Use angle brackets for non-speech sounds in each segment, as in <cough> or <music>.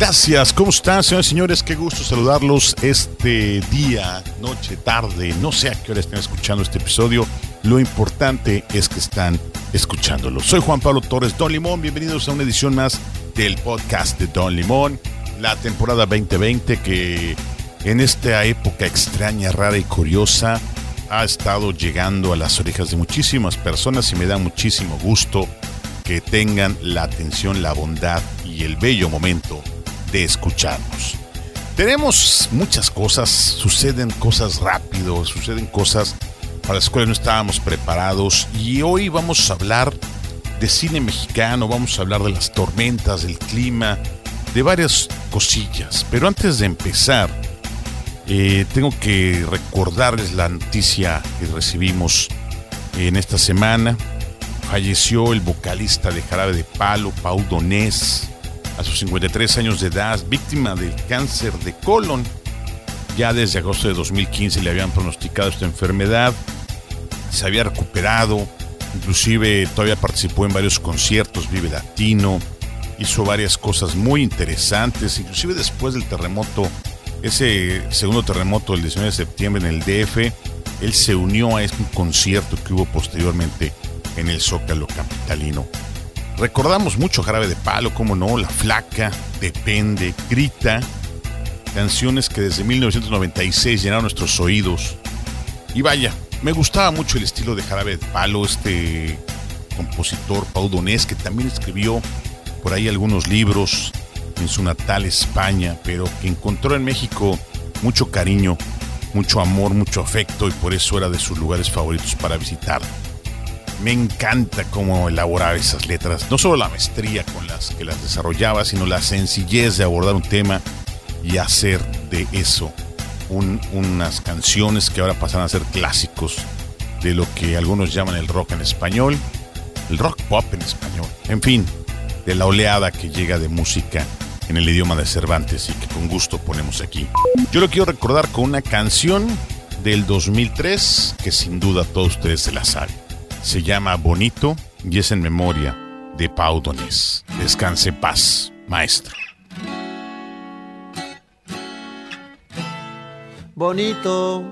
Gracias, ¿cómo están, señores y señores? Qué gusto saludarlos este día, noche, tarde, no sé a qué hora estén escuchando este episodio. Lo importante es que están escuchándolo. Soy Juan Pablo Torres, Don Limón. Bienvenidos a una edición más del podcast de Don Limón, la temporada 2020 que en esta época extraña, rara y curiosa ha estado llegando a las orejas de muchísimas personas y me da muchísimo gusto que tengan la atención, la bondad y el bello momento de escucharnos. Tenemos muchas cosas, suceden cosas rápido, suceden cosas para las cuales no estábamos preparados y hoy vamos a hablar de cine mexicano, vamos a hablar de las tormentas, del clima, de varias cosillas. Pero antes de empezar, eh, tengo que recordarles la noticia que recibimos en esta semana. Falleció el vocalista de Jarabe de Palo, Pau Donés, a sus 53 años de edad, víctima del cáncer de colon. Ya desde agosto de 2015 le habían pronosticado esta enfermedad. Se había recuperado, inclusive todavía participó en varios conciertos, Vive Latino, hizo varias cosas muy interesantes, inclusive después del terremoto, ese segundo terremoto del 19 de septiembre en el DF, él se unió a este concierto que hubo posteriormente en el Zócalo Capitalino. Recordamos mucho Jarabe de Palo, como no, La Flaca, Depende, Grita, canciones que desde 1996 llenaron nuestros oídos. Y vaya, me gustaba mucho el estilo de Jarabe de Palo, este compositor Pau Donés, que también escribió por ahí algunos libros en su natal España, pero que encontró en México mucho cariño, mucho amor, mucho afecto y por eso era de sus lugares favoritos para visitar. Me encanta cómo elaborar esas letras, no solo la maestría con las que las desarrollaba, sino la sencillez de abordar un tema y hacer de eso unas canciones que ahora pasan a ser clásicos de lo que algunos llaman el rock en español, el rock pop en español, en fin, de la oleada que llega de música en el idioma de Cervantes y que con gusto ponemos aquí. Yo lo quiero recordar con una canción del 2003 que sin duda todos ustedes se la saben. Se llama Bonito y es en memoria de Pau Donés. Descanse paz, maestro. bonito,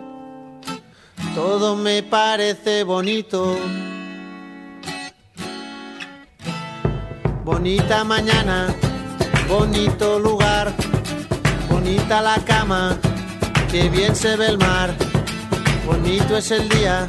todo me parece bonito. Bonita mañana, bonito lugar, bonita la cama, que bien se ve el mar. Bonito es el día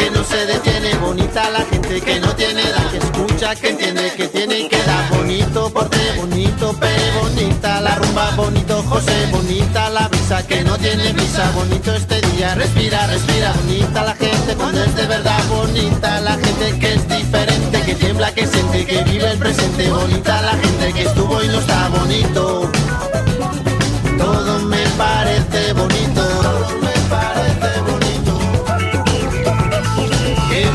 que no se detiene, bonita la gente que no tiene edad, que escucha, que entiende, que tiene que da. Bonito porte, bonito pe, bonita la rumba, bonito José, bonita la brisa que no tiene visa, bonito este día, respira, respira, bonita la gente cuando es de verdad, bonita la gente que es diferente, que tiembla, que siente, que vive el presente, bonita la gente que estuvo y no está bonito. Todo me parece bonito,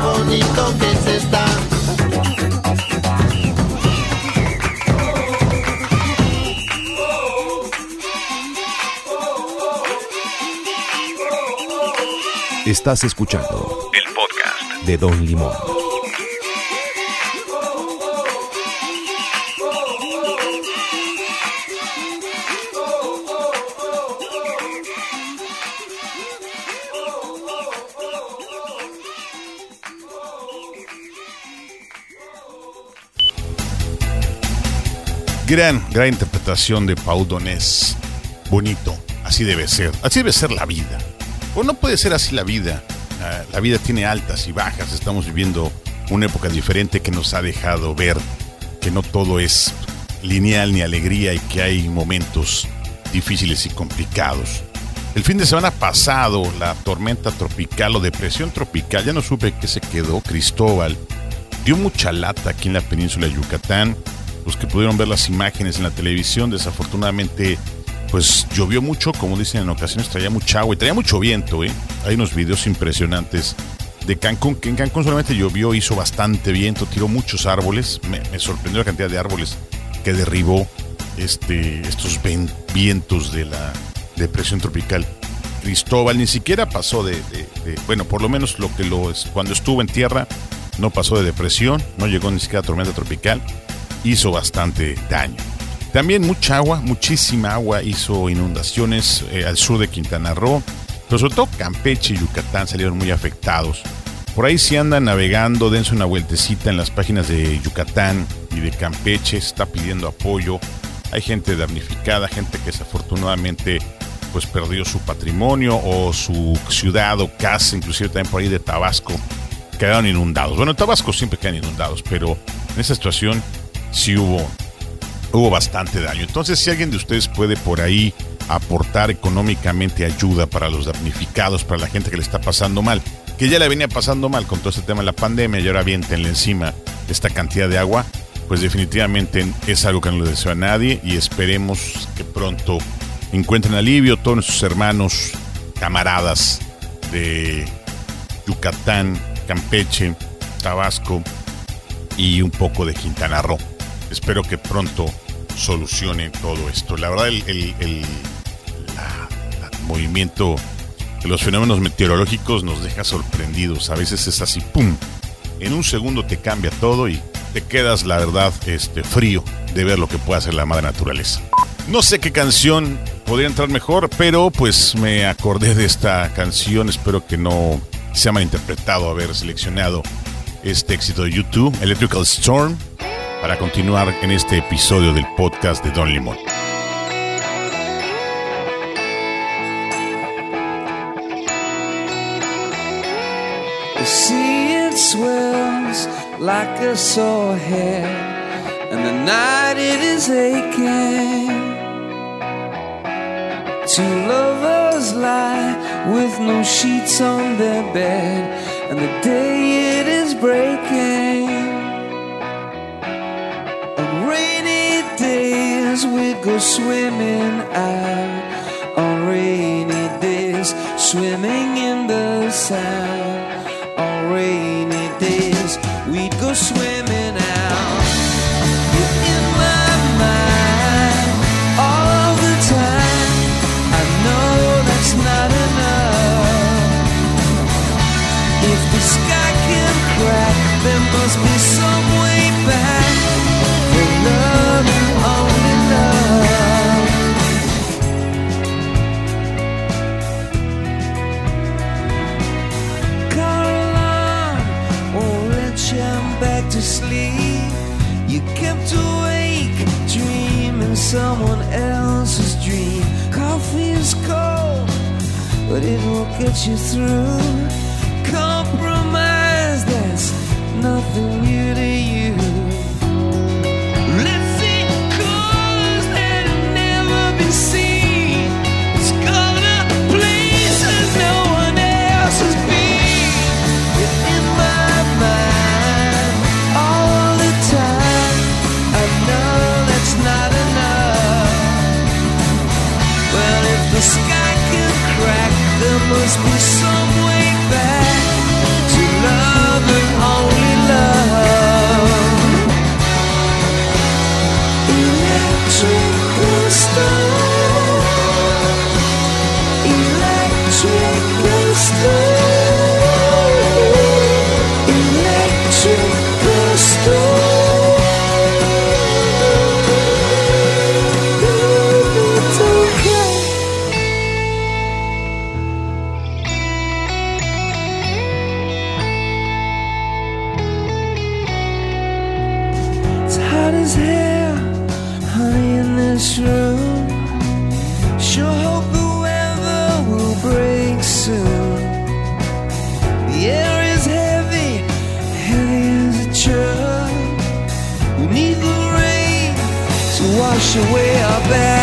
bonito que se está. Estás escuchando el podcast de Don Limón. Gran, gran interpretación de Paul Donés. Bonito, así debe ser. Así debe ser la vida. O no puede ser así la vida. Ah, La vida tiene altas y bajas. Estamos viviendo una época diferente que nos ha dejado ver que no todo es lineal ni alegría y que hay momentos difíciles y complicados. El fin de semana pasado, la tormenta tropical o depresión tropical, ya no supe qué se quedó, Cristóbal, dio mucha lata aquí en la península de Yucatán. Los que pudieron ver las imágenes en la televisión, desafortunadamente, pues llovió mucho, como dicen en ocasiones, traía mucha agua y traía mucho viento. ¿eh? Hay unos videos impresionantes de Cancún, que en Cancún solamente llovió, hizo bastante viento, tiró muchos árboles. Me, sorprendió la cantidad de árboles que derribó este, estos vientos de la depresión tropical. Cristóbal ni siquiera pasó de, de- de- bueno, por lo menos lo que lo es, cuando estuvo en tierra no pasó de depresión, no llegó ni siquiera a tormenta tropical, hizo bastante daño. También mucha agua, muchísima agua hizo inundaciones eh, al sur de Quintana Roo, pero sobre todo Campeche y Yucatán salieron muy afectados. Por ahí si andan navegando, dense una vueltecita en las páginas de Yucatán y de Campeche, está pidiendo apoyo. Hay gente damnificada, gente que desafortunadamente pues perdió su patrimonio o su ciudad o casa, inclusive también por ahí de Tabasco, quedaron inundados. Bueno, en Tabasco siempre quedan inundados, pero en esta situación sí hubo, hubo bastante daño. Entonces, si alguien de ustedes puede por ahí aportar económicamente ayuda para los damnificados, para la gente que le está pasando mal, que ya le venía pasando mal con todo este tema de la pandemia y ahora vientenle encima esta cantidad de agua, pues definitivamente es algo que no le deseo a nadie y esperemos que pronto encuentren alivio todos nuestros hermanos, camaradas de Yucatán, Campeche, Tabasco y un poco de Quintana Roo. Espero que pronto solucione todo esto. La verdad, el, movimiento de los fenómenos meteorológicos nos deja sorprendidos. A veces es así, ¡pum! En un segundo te cambia todo y te quedas, la verdad, este, frío de ver lo que puede hacer la madre naturaleza. No sé qué canción podría entrar mejor, pero pues me acordé de esta canción. Espero que no sea malinterpretado haber seleccionado este éxito de YouTube, Electrical Storm, para continuar en este episodio del podcast de Don Limón. The sea it swells like a sore head, and the night it is aching. Two lovers lie with no sheets on their bed, and the day it is breaking. Days we go swimming out. On rainy days, swimming in the sand. On rainy days we'd go swimming someone else's dream. Coffee is cold, but it won't get you through. This room. Sure hope the weather will break soon. The air is heavy, heavy as a truck. We need the rain to wash away our bad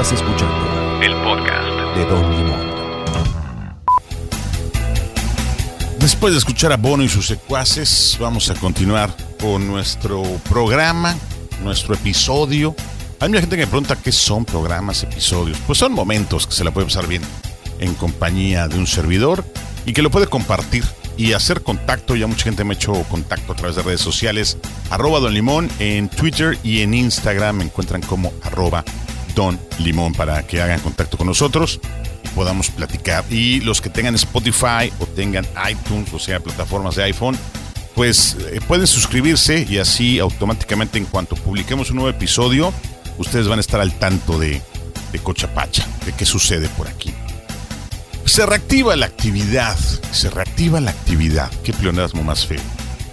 Estás escuchando El podcast. de Don Limón. Después de escuchar a Bono y sus secuaces, vamos a continuar con nuestro programa, nuestro episodio. Hay mucha gente que me pregunta qué son programas, episodios. Pues son momentos que se la puede pasar bien en compañía de un servidor y que lo puede compartir y hacer contacto. Ya mucha gente me ha hecho contacto a través de redes sociales. Arroba Don Limón en Twitter y en Instagram me encuentran como arroba Don Limón para que hagan contacto con nosotros y podamos platicar. Y los que tengan Spotify o tengan iTunes, o sea, plataformas de iPhone, pues eh, pueden suscribirse y así automáticamente en cuanto publiquemos un nuevo episodio, ustedes van a estar al tanto de, de Cochapacha, de qué sucede por aquí. Se reactiva la actividad, se reactiva la actividad. Qué pleonasmo más feo.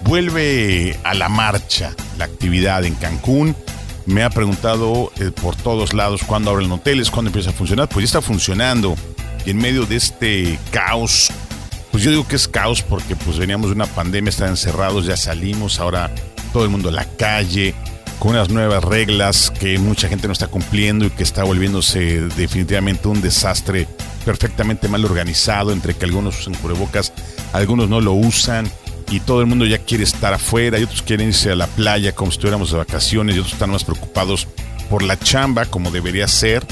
Vuelve a la marcha la actividad en Cancún. Me ha preguntado eh, por todos lados cuándo abren hoteles, cuándo empieza a funcionar. Pues ya está funcionando. Y en medio de este caos, pues yo digo que es caos porque pues veníamos de una pandemia, están encerrados, ya salimos, ahora todo el mundo a la calle, con unas nuevas reglas que mucha gente no está cumpliendo y que está volviéndose definitivamente un desastre perfectamente mal organizado, entre que algunos usan cubrebocas, algunos no lo usan, y todo el mundo ya quiere estar afuera y otros quieren irse a la playa como si estuviéramos de vacaciones y otros están más preocupados por la chamba como debería ser.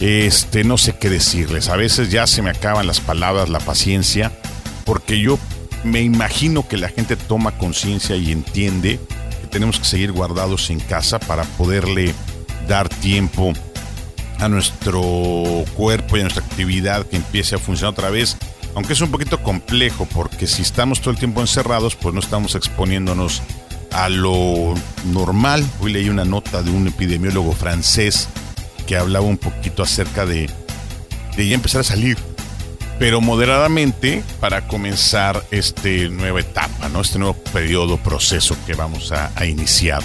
Este, no sé qué decirles. A veces ya se me acaban las palabras, la paciencia, porque yo me imagino que la gente toma conciencia y entiende que tenemos que seguir guardados en casa para poderle dar tiempo a nuestro cuerpo y a nuestra actividad que empiece a funcionar otra vez. Aunque es un poquito complejo porque si estamos todo el tiempo encerrados, pues no estamos exponiéndonos a lo normal. Hoy leí una nota de un epidemiólogo francés que hablaba un poquito acerca de, de ya empezar a salir, pero moderadamente para comenzar este nueva etapa, ¿no? Este nuevo periodo, proceso que vamos a, a iniciar.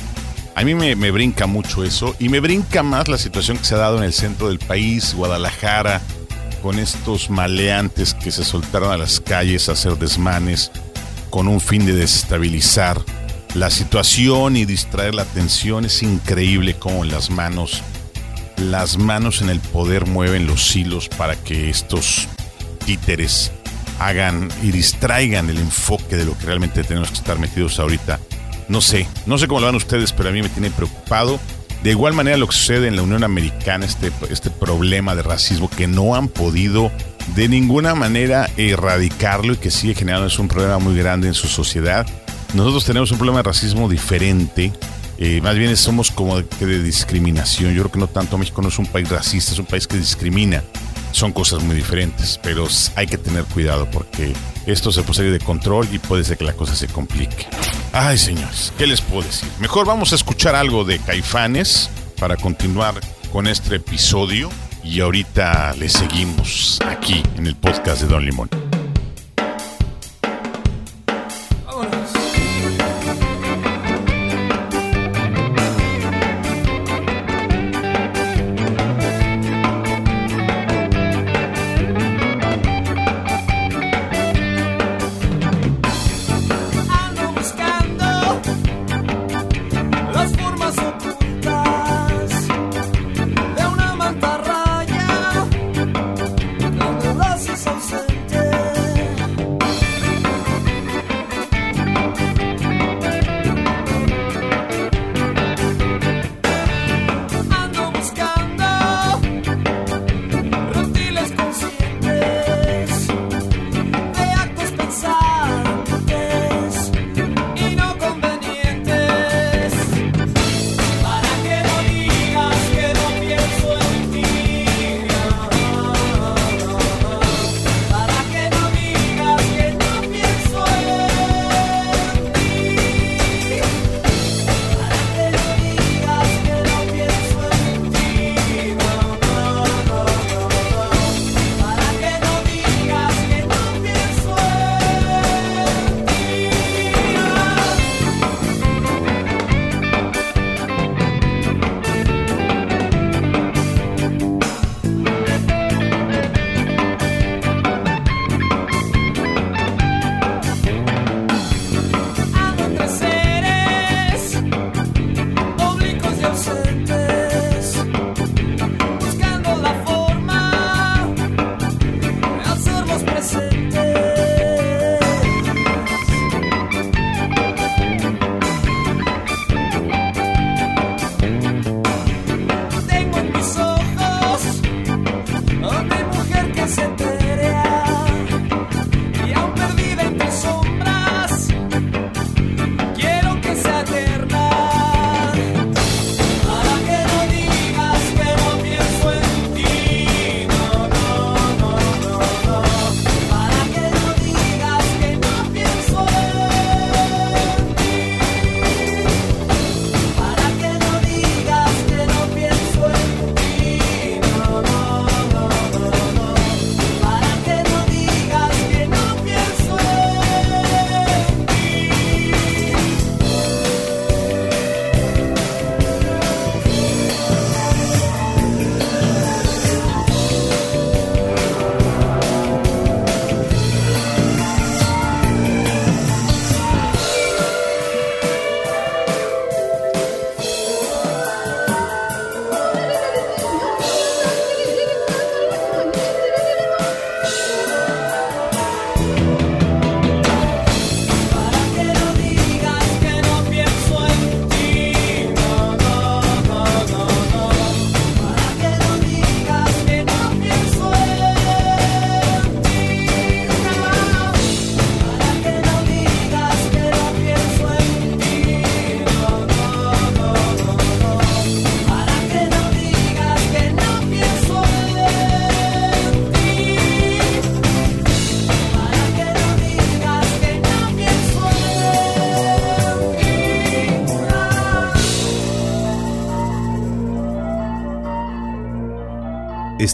A mí me, me brinca mucho eso y me brinca más la situación que se ha dado en el centro del país, Guadalajara, con estos maleantes que se soltaron a las calles a hacer desmanes con un fin de desestabilizar la situación y distraer la atención. Es increíble cómo las manos, las manos en el poder mueven los hilos para que estos títeres hagan y distraigan el enfoque de lo que realmente tenemos que estar metidos ahorita. No sé, no sé cómo lo van ustedes, pero a mí me tiene preocupado. De igual manera lo que sucede en la Unión Americana, este, este problema de racismo que no han podido de ninguna manera erradicarlo y que sigue generando es un problema muy grande en su sociedad. Nosotros tenemos un problema de racismo diferente, eh, más bien somos como de, de discriminación. Yo creo que no tanto México no es un país racista, es un país que discrimina. Son cosas muy diferentes, pero hay que tener cuidado porque esto se puede salir de control y puede ser que la cosa se complique. Ay, señores, ¿qué les puedo decir? Mejor vamos a escuchar algo de Caifanes para continuar con este episodio y ahorita le seguimos aquí en el podcast de Don Limón.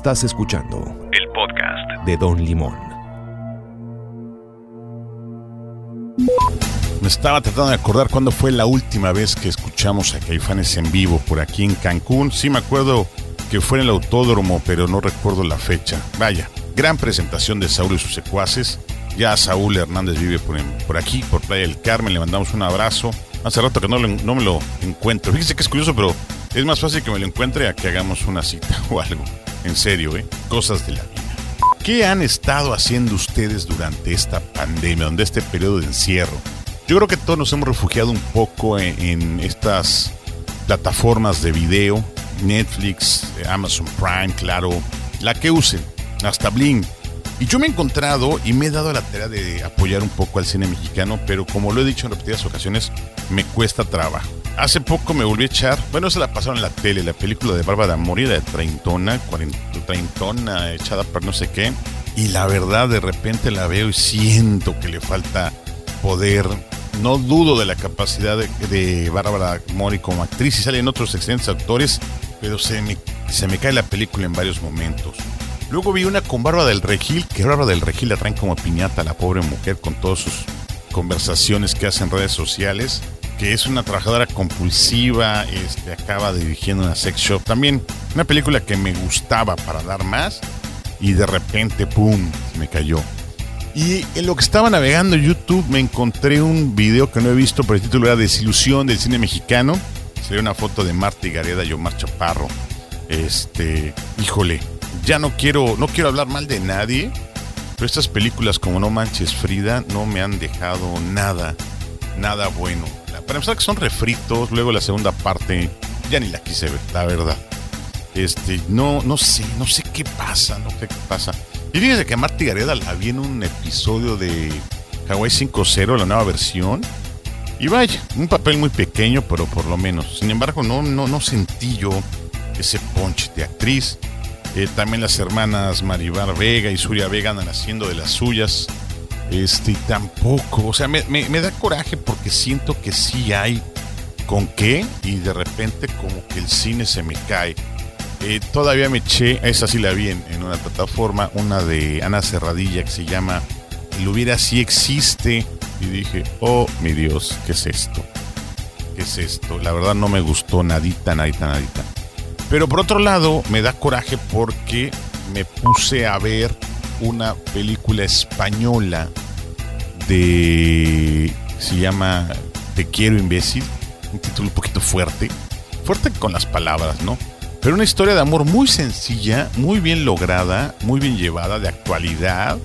Estás escuchando el podcast de Don Limón. Me estaba tratando de acordar cuándo fue la última vez que escuchamos a Caifanes en vivo por aquí en Cancún. Sí me acuerdo que fue en el autódromo, pero no recuerdo la fecha. Vaya, gran presentación de Saúl y sus secuaces. Ya Saúl Hernández vive por, en- por aquí, por Playa del Carmen. Le mandamos un abrazo. Hace rato que no, lo- no me lo encuentro. Fíjese que es curioso, pero es más fácil que me lo encuentre a que hagamos una cita <laughs> o algo. En serio, ¿eh? Cosas de la vida. ¿Qué han estado haciendo ustedes durante esta pandemia, donde este periodo de encierro? Yo creo que todos nos hemos refugiado un poco en, en estas plataformas de video, Netflix, Amazon Prime, claro, la que usen, hasta Bling. Y yo me he encontrado y me he dado la tarea de apoyar un poco al cine mexicano, pero como lo he dicho en repetidas ocasiones, me cuesta trabajo. Hace poco me volví a echar, bueno, se la pasaron en la tele, la película de Bárbara Mori, de treintona, treintona, echada por no sé qué. Y la verdad, de repente la veo y siento que le falta poder. No dudo de la capacidad de, de Mori como actriz y salen otros excelentes actores, pero se me, se me cae la película en varios momentos. Luego vi una con Bárbara del Regil, que Bárbara del Regil la traen como piñata a la pobre mujer con todas sus conversaciones que hace en redes sociales, que es una trabajadora compulsiva, este, acaba dirigiendo una sex shop. También una película que me gustaba para dar más y de repente, ¡pum!, me cayó. Y en lo que estaba navegando YouTube me encontré un video que no he visto, pero el título era Desilusión del cine mexicano. Sería una foto de Marta y Gareda y Omar Chaparro. Este, híjole, ya no quiero, no quiero hablar mal de nadie, pero estas películas como No Manches Frida no me han dejado nada, nada bueno. Para empezar que son refritos, luego la segunda parte ya ni la quise ver, la verdad. Este, no, no sé, no sé qué pasa, no sé qué pasa. Y fíjense que a Marta y Gareda la vi en un episodio de Hawaii 5.0, la nueva versión. Y vaya, un papel muy pequeño, pero por lo menos. Sin embargo, no, no, no sentí yo ese punch de actriz. Eh, también las hermanas Maribar Vega y Surya Vega andan haciendo de las suyas. Este, tampoco. O sea, me, me- da coraje porque siento que sí hay con qué y de repente como que el cine se me cae. Eh, todavía me eché, esa sí la vi en, en una plataforma, una de Ana Cerradilla que se llama El hubiera sí existe. Y dije, oh mi Dios, ¿qué es esto? ¿Qué es esto? La verdad no me gustó nadita, nadita, nadita. Pero por otro lado, me da coraje porque me puse a ver una película española de. Se llama Te quiero, imbécil. Un título un poquito fuerte. Fuerte con las palabras, ¿no? Pero una historia de amor muy sencilla, muy bien lograda, muy bien llevada, de actualidad.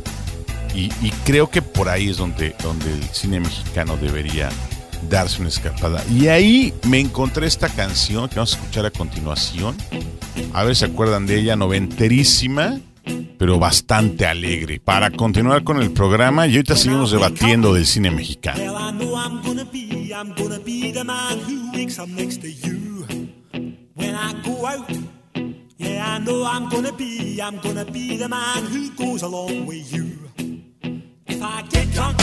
Y, creo que por ahí es donde, donde el cine mexicano debería darse una escapada. Y ahí me encontré esta canción que vamos a escuchar a continuación. A ver si se acuerdan de ella, noventerísima, pero bastante alegre. Para continuar con el programa, y ahorita seguimos debatiendo del cine mexicano. If I get drunk,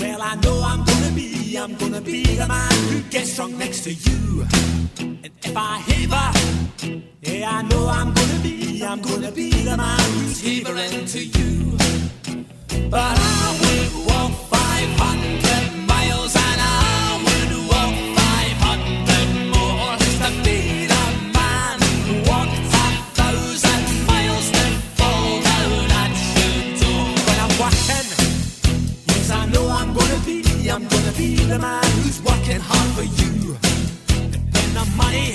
well, I know I'm gonna be, I'm gonna be the man who gets drunk next to you. And if I haver, yeah, I know I'm gonna be, I'm gonna be the man who's havering to you. But I would walk 500 be the man who's working hard for you. And the money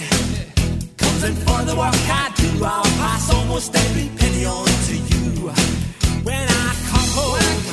comes in for the work I do, I'll pass almost every penny on to you. When I come home,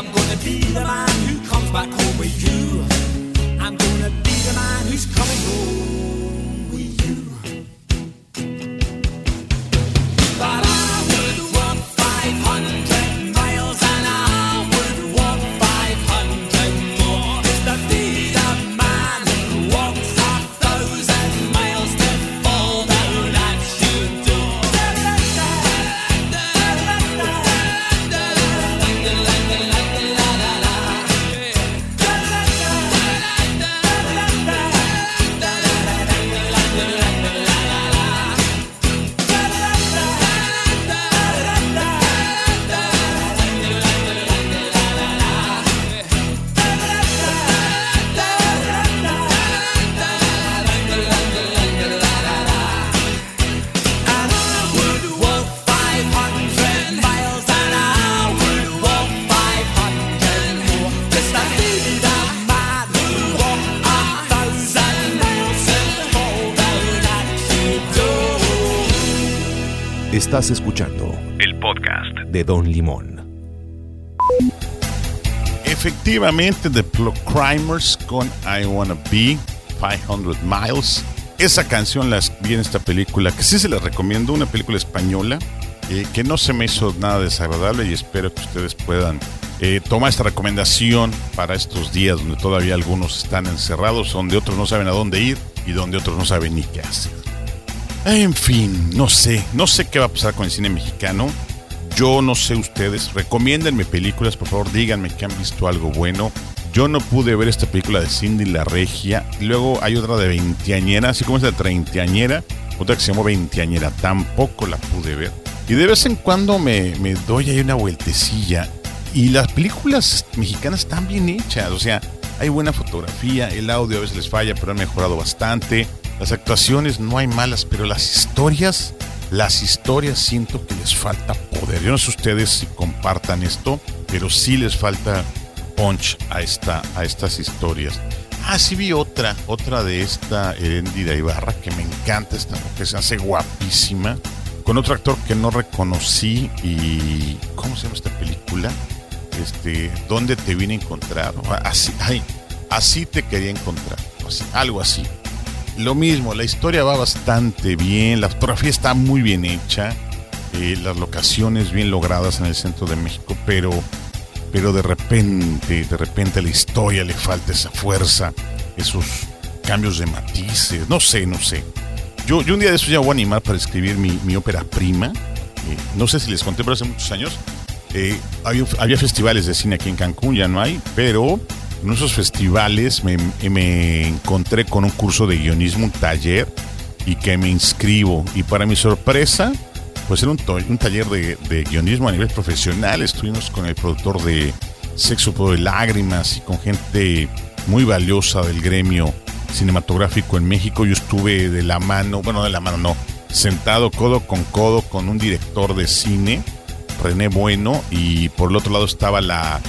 I'm gonna be the man who comes back home with you. I'm gonna be the man who's coming home Estás escuchando El podcast. de Don Limón. Efectivamente, The Crimers con I Wanna Be 500 Miles. Esa canción la vi en esta película, que sí se la recomiendo, una película española, eh, que no se me hizo nada desagradable y espero que ustedes puedan eh, tomar esta recomendación para estos días donde todavía algunos están encerrados, donde otros no saben a dónde ir y donde otros no saben ni qué hacer. En fin, no sé, no sé qué va a pasar con el cine mexicano. Yo no sé ustedes, recomiéndenme películas, por favor, díganme que han visto algo bueno. Yo no pude ver esta película de Cindy la Regia. Luego hay otra de veinteañera, así como es de treintañera, otra que se llamó veinteañera, tampoco la pude ver. Y de vez en cuando me, me doy ahí una vueltecilla. Y las películas mexicanas están bien hechas, o sea, hay buena fotografía, el audio a veces les falla, pero han mejorado bastante. Las actuaciones no hay malas, pero las historias, las historias siento que les falta poder. Yo no sé ustedes si compartan esto, pero sí les falta punch a, esta, a estas historias. Ah, sí vi otra, otra de esta Erendira Ibarra, que me encanta esta mujer, se hace guapísima, con otro actor que no reconocí y... ¿Cómo se llama esta película? Este, ¿Dónde te vine a encontrar? Así, ay, así te quería encontrar, así, algo así. Lo mismo, la historia va bastante bien, la fotografía está muy bien hecha, eh, las locaciones bien logradas en el centro de México, pero, pero de repente, de repente a la historia le falta esa fuerza, esos cambios de matices, no sé, no sé. Yo, yo un día de eso ya voy a animar para escribir mi, mi ópera prima. Eh, no sé si les conté, pero hace muchos años eh, había, había festivales de cine aquí en Cancún, ya no hay, pero en esos festivales me, me encontré con un curso de guionismo, un taller, y que me inscribo. Y para mi sorpresa, pues era un, taller de, de guionismo a nivel profesional. Estuvimos con el productor de Sexo, Poder y Lágrimas y con gente muy valiosa del gremio cinematográfico en México. Yo estuve de la mano, bueno, de la mano no, sentado codo con codo con un director de cine, René Bueno, y por el otro lado estaba la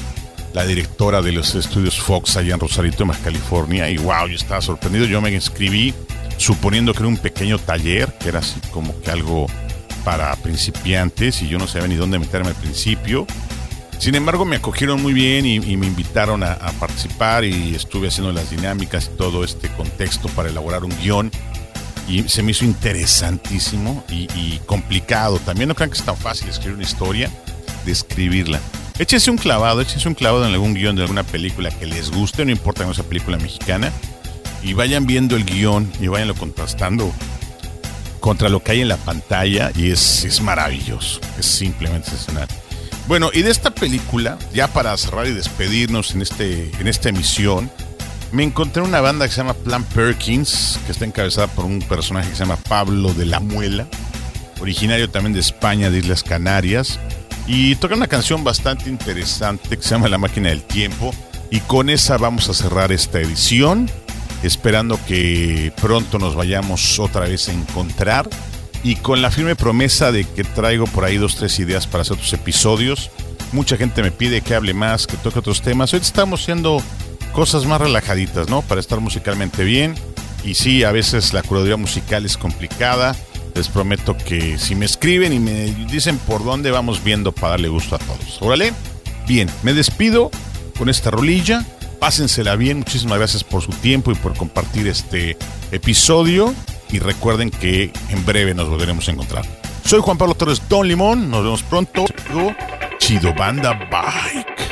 la directora de los estudios Fox allá en Rosarito, Baja California, y wow, yo estaba sorprendido. Yo me inscribí suponiendo que era un pequeño taller, que era así como que algo para principiantes, y yo no sabía ni dónde meterme al principio. Sin embargo, me acogieron muy bien y, me invitaron a, participar y estuve haciendo las dinámicas y todo este contexto para elaborar un guion. Y se me hizo interesantísimo y, complicado. También no crean que es tan fácil escribir una historia, de escribirla. Échense un clavado, échense un clavado en algún guion de alguna película que les guste, no importa que no sea película mexicana, y vayan viendo el guion y vayanlo contrastando contra lo que hay en la pantalla y es, es maravilloso, es simplemente sensacional. Bueno, y de esta película, ya para cerrar y despedirnos en, este, en esta emisión, me encontré una banda que se llama Plan Perkins, que está encabezada por un personaje que se llama Pablo de la Muela, originario también de España, de Islas Canarias, y toca una canción bastante interesante que se llama La Máquina del Tiempo, y con esa vamos a cerrar esta edición, esperando que pronto nos vayamos otra vez a encontrar y con la firme promesa de que traigo por ahí dos, tres ideas para hacer otros episodios. Mucha gente me pide que hable más, que toque otros temas. Hoy estamos haciendo cosas más relajaditas, ¿no? Para estar musicalmente bien. Y sí, a veces la curaduría musical es complicada. Les prometo que si me escriben y me dicen por dónde vamos viendo para darle gusto a todos. Órale. Bien, me despido con esta rolilla. Pásensela bien. Muchísimas gracias por su tiempo y por compartir este episodio. Y recuerden que en breve nos volveremos a encontrar. Soy Juan Pablo Torres Don Limón. Nos vemos pronto. Chido Banda Bike.